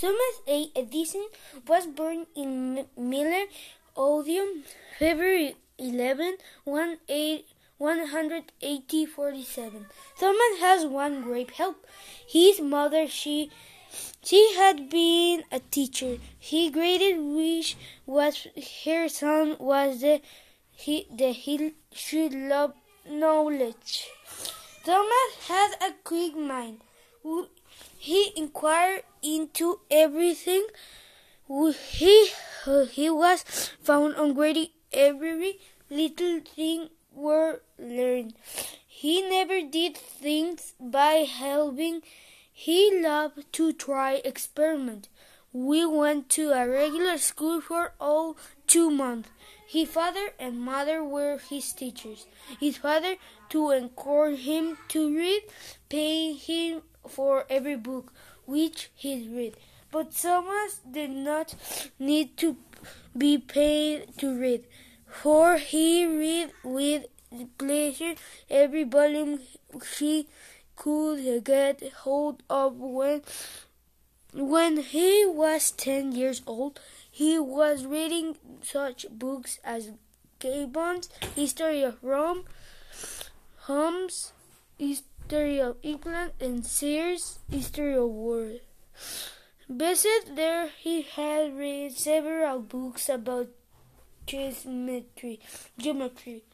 Thomas A. Edison was born in Milan, Ohio, February 11, 18047. Thomas has one great help. His mother, she she had been a teacher. He greatest wish was her son was the he the he should love knowledge. Thomas had a quick mind. He inquired into everything. He, he was found on grading every little thing were learned. He never did things by helping. He loved to try experiment. We went to a regular school for all two months. His father and mother were his teachers. His father, to encourage him to read, paid him for every book which he read. But Thomas did not need to be paid to read, for he read with pleasure every volume he could get hold of when when he was ten years old he was reading such books as Gibbon's History of Rome, Hume's History of England, and Sears' History of War. Besides there, he had read several books about geometry. geometry.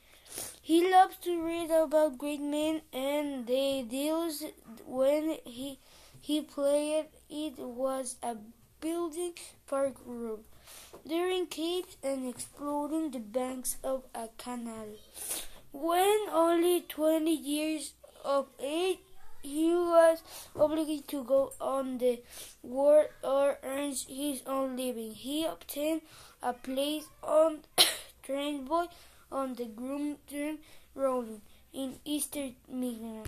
He loves to read about great men and their deals. When he he played, it was a building Park room. during capes and exploring the banks of a canal. When only twenty years of age, he was obligated to go on the war or earn his own living. He obtained a place on train boy on the Grand Trunk Road in Eastern Michigan.